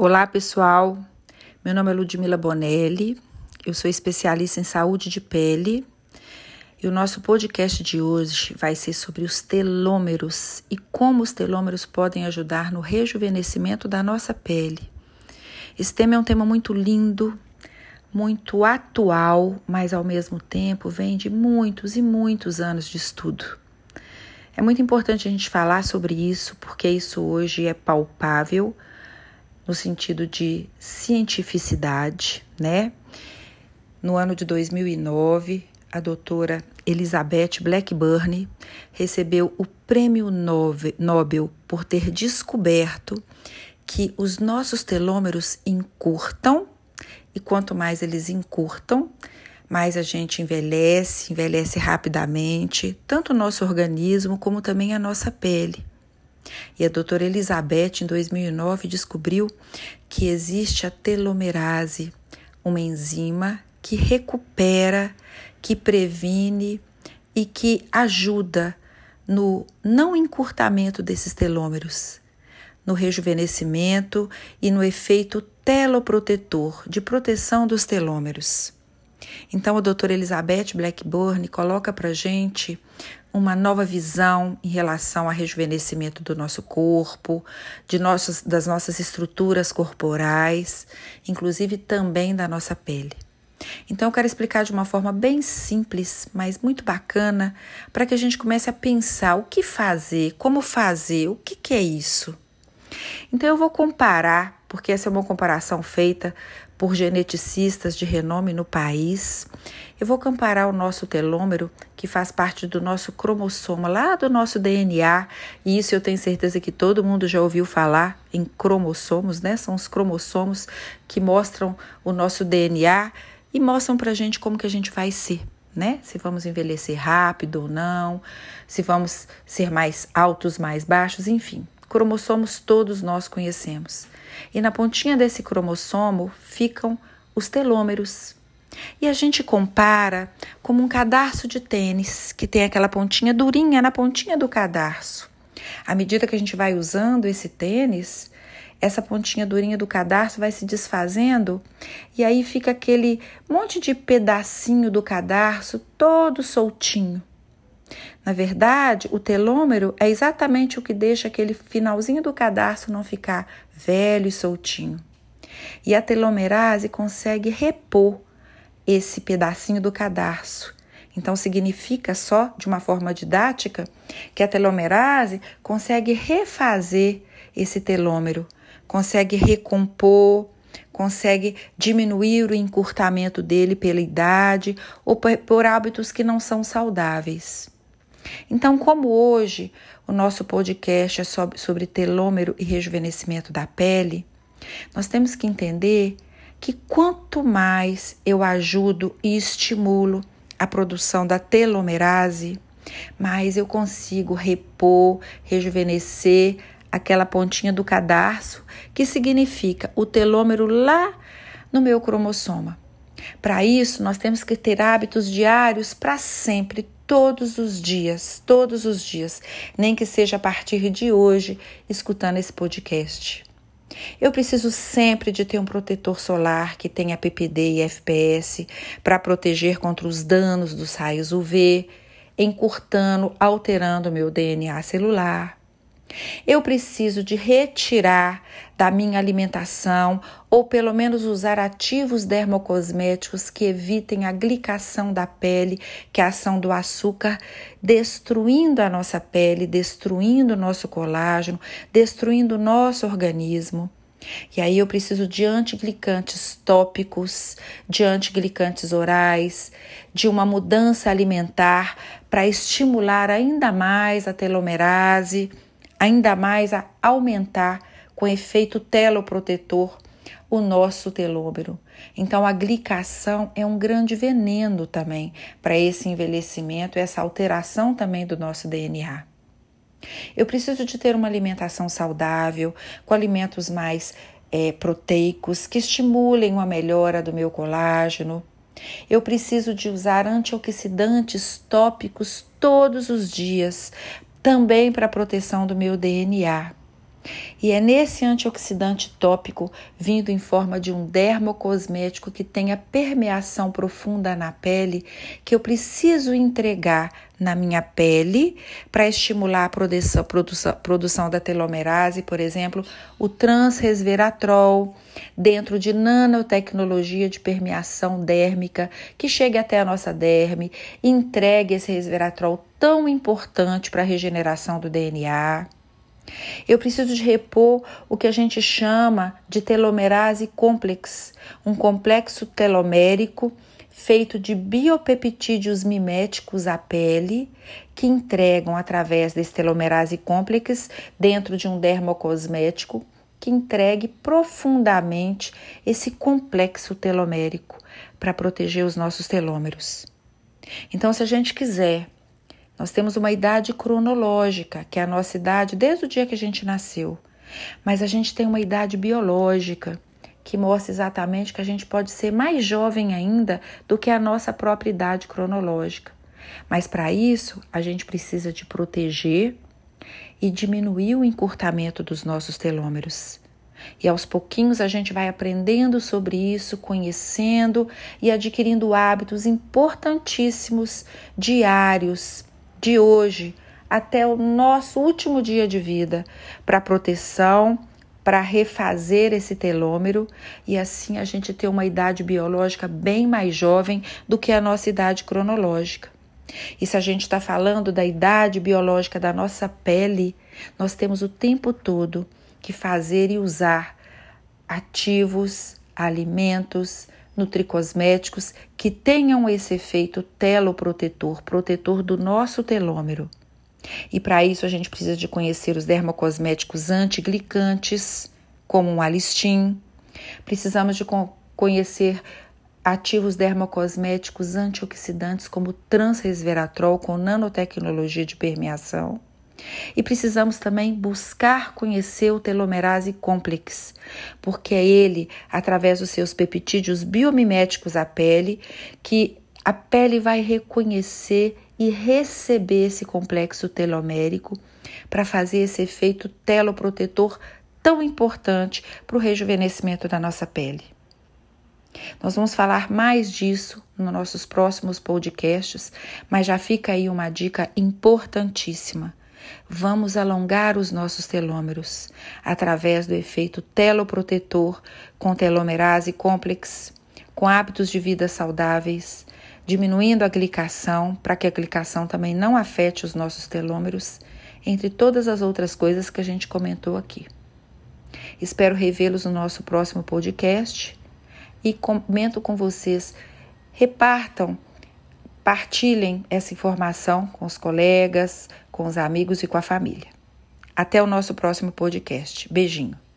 Olá, pessoal. Meu nome é Ludmila Bonelli. Eu sou especialista em saúde de pele. E o nosso podcast de hoje vai ser sobre os telômeros e como os telômeros podem ajudar no rejuvenescimento da nossa pele. Esse tema é um tema muito lindo, muito atual, mas ao mesmo tempo vem de muitos e muitos anos de estudo. É muito importante a gente falar sobre isso, porque isso hoje é palpável no sentido de cientificidade, né? No ano de 2009, a doutora Elizabeth Blackburn recebeu o prêmio Nobel por ter descoberto que os nossos telômeros encurtam e quanto mais eles encurtam, mais a gente envelhece, envelhece rapidamente, tanto o nosso organismo como também a nossa pele. E a doutora Elizabeth, em 2009, descobriu que existe a telomerase, uma enzima que recupera, que previne e que ajuda no não encurtamento desses telômeros, no rejuvenescimento e no efeito teloprotetor de proteção dos telômeros. Então, a doutora Elizabeth Blackburn coloca para gente uma nova visão em relação ao rejuvenescimento do nosso corpo, de nossos, das nossas estruturas corporais, inclusive também da nossa pele. Então, eu quero explicar de uma forma bem simples, mas muito bacana, para que a gente comece a pensar o que fazer, como fazer, o que, que é isso. Então, eu vou comparar, porque essa é uma comparação feita por geneticistas de renome no país. Eu vou comparar o nosso telômero, que faz parte do nosso cromossoma, lá do nosso DNA, e isso eu tenho certeza que todo mundo já ouviu falar em cromossomos, né? São os cromossomos que mostram o nosso DNA e mostram pra gente como que a gente vai ser. Né? Se vamos envelhecer rápido ou não, se vamos ser mais altos, mais baixos, enfim. Cromossomos todos nós conhecemos e na pontinha desse cromossomo ficam os telômeros. E a gente compara como um cadarço de tênis, que tem aquela pontinha durinha na pontinha do cadarço. À medida que a gente vai usando esse tênis, essa pontinha durinha do cadarço vai se desfazendo e aí fica aquele monte de pedacinho do cadarço todo soltinho. Na verdade, o telômero é exatamente o que deixa aquele finalzinho do cadarço não ficar velho e soltinho. E a telomerase consegue repor esse pedacinho do cadarço. Então, significa só, de uma forma didática, que a telomerase consegue refazer esse telômero, consegue recompor, consegue diminuir o encurtamento dele pela idade ou por hábitos que não são saudáveis. Então, como hoje o nosso podcast é sobre, telômero e rejuvenescimento da pele, nós temos que entender que quanto mais eu ajudo e estimulo a produção da telomerase, mais eu consigo repor, rejuvenescer aquela pontinha do cadarço, que significa o telômero lá no meu cromossoma. Para isso, nós temos que ter hábitos diários para sempre, todos os dias, todos os dias, nem que seja a partir de hoje, escutando esse podcast. Eu preciso sempre de ter um protetor solar que tenha PPD e FPS para proteger contra os danos dos raios UV, encurtando, alterando meu DNA celular. Eu preciso de retirar da minha alimentação ou pelo menos usar ativos dermocosméticos que evitem a glicação da pele, que é a ação do açúcar destruindo a nossa pele, destruindo o nosso colágeno, destruindo o nosso organismo. E aí eu preciso de antiglicantes tópicos, de antiglicantes orais, de uma mudança alimentar para estimular ainda mais a telomerase ainda mais a aumentar com efeito teloprotetor o nosso telômero. Então, a glicação é um grande veneno também para esse envelhecimento, essa alteração também do nosso DNA. Eu preciso de ter uma alimentação saudável, com alimentos mais é, proteicos, que estimulem uma melhora do meu colágeno. Eu preciso de usar antioxidantes tópicos todos os dias também para a proteção do meu DNA. E é nesse antioxidante tópico, vindo em forma de um dermocosmético que tenha permeação profunda na pele, que eu preciso entregar na minha pele para estimular a produção, produção, produção da telomerase, por exemplo, o transresveratrol, dentro de nanotecnologia de permeação dérmica, que chegue até a nossa derme, entregue esse resveratrol tão importante para a regeneração do DNA. Eu preciso de repor o que a gente chama de telomerase complex, um complexo telomérico feito de biopeptídeos miméticos à pele, que entregam através desse telomerase complex dentro de um dermocosmético que entregue profundamente esse complexo telomérico para proteger os nossos telômeros. Então, se a gente quiser nós temos uma idade cronológica, que é a nossa idade desde o dia que a gente nasceu. Mas a gente tem uma idade biológica, que mostra exatamente que a gente pode ser mais jovem ainda do que a nossa própria idade cronológica. Mas para isso, a gente precisa de proteger e diminuir o encurtamento dos nossos telômeros. E aos pouquinhos a gente vai aprendendo sobre isso, conhecendo e adquirindo hábitos importantíssimos diários de hoje até o nosso último dia de vida para proteção, para refazer esse telômero e assim a gente ter uma idade biológica bem mais jovem do que a nossa idade cronológica. E se a gente está falando da idade biológica da nossa pele, nós temos o tempo todo que fazer e usar ativos, alimentos, nutricosméticos que tenham esse efeito teloprotetor, protetor do nosso telômero. E para isso a gente precisa de conhecer os dermocosméticos antiglicantes, como um alistim. Precisamos de conhecer ativos dermocosméticos antioxidantes como transresveratrol com nanotecnologia de permeação. E precisamos também buscar conhecer o telomerase complex, porque é ele, através dos seus peptídeos biomiméticos à pele, que a pele vai reconhecer e receber esse complexo telomérico para fazer esse efeito teloprotetor tão importante para o rejuvenescimento da nossa pele. Nós vamos falar mais disso nos nossos próximos podcasts, mas já fica aí uma dica importantíssima. Vamos alongar os nossos telômeros através do efeito teloprotetor com telomerase complex, com hábitos de vida saudáveis, diminuindo a glicação para que a glicação também não afete os nossos telômeros, entre todas as outras coisas que a gente comentou aqui. Espero revê-los no nosso próximo podcast e comento com vocês. Repartam Partilhem essa informação com os colegas, com os amigos e com a família. Até o nosso próximo podcast. Beijinho.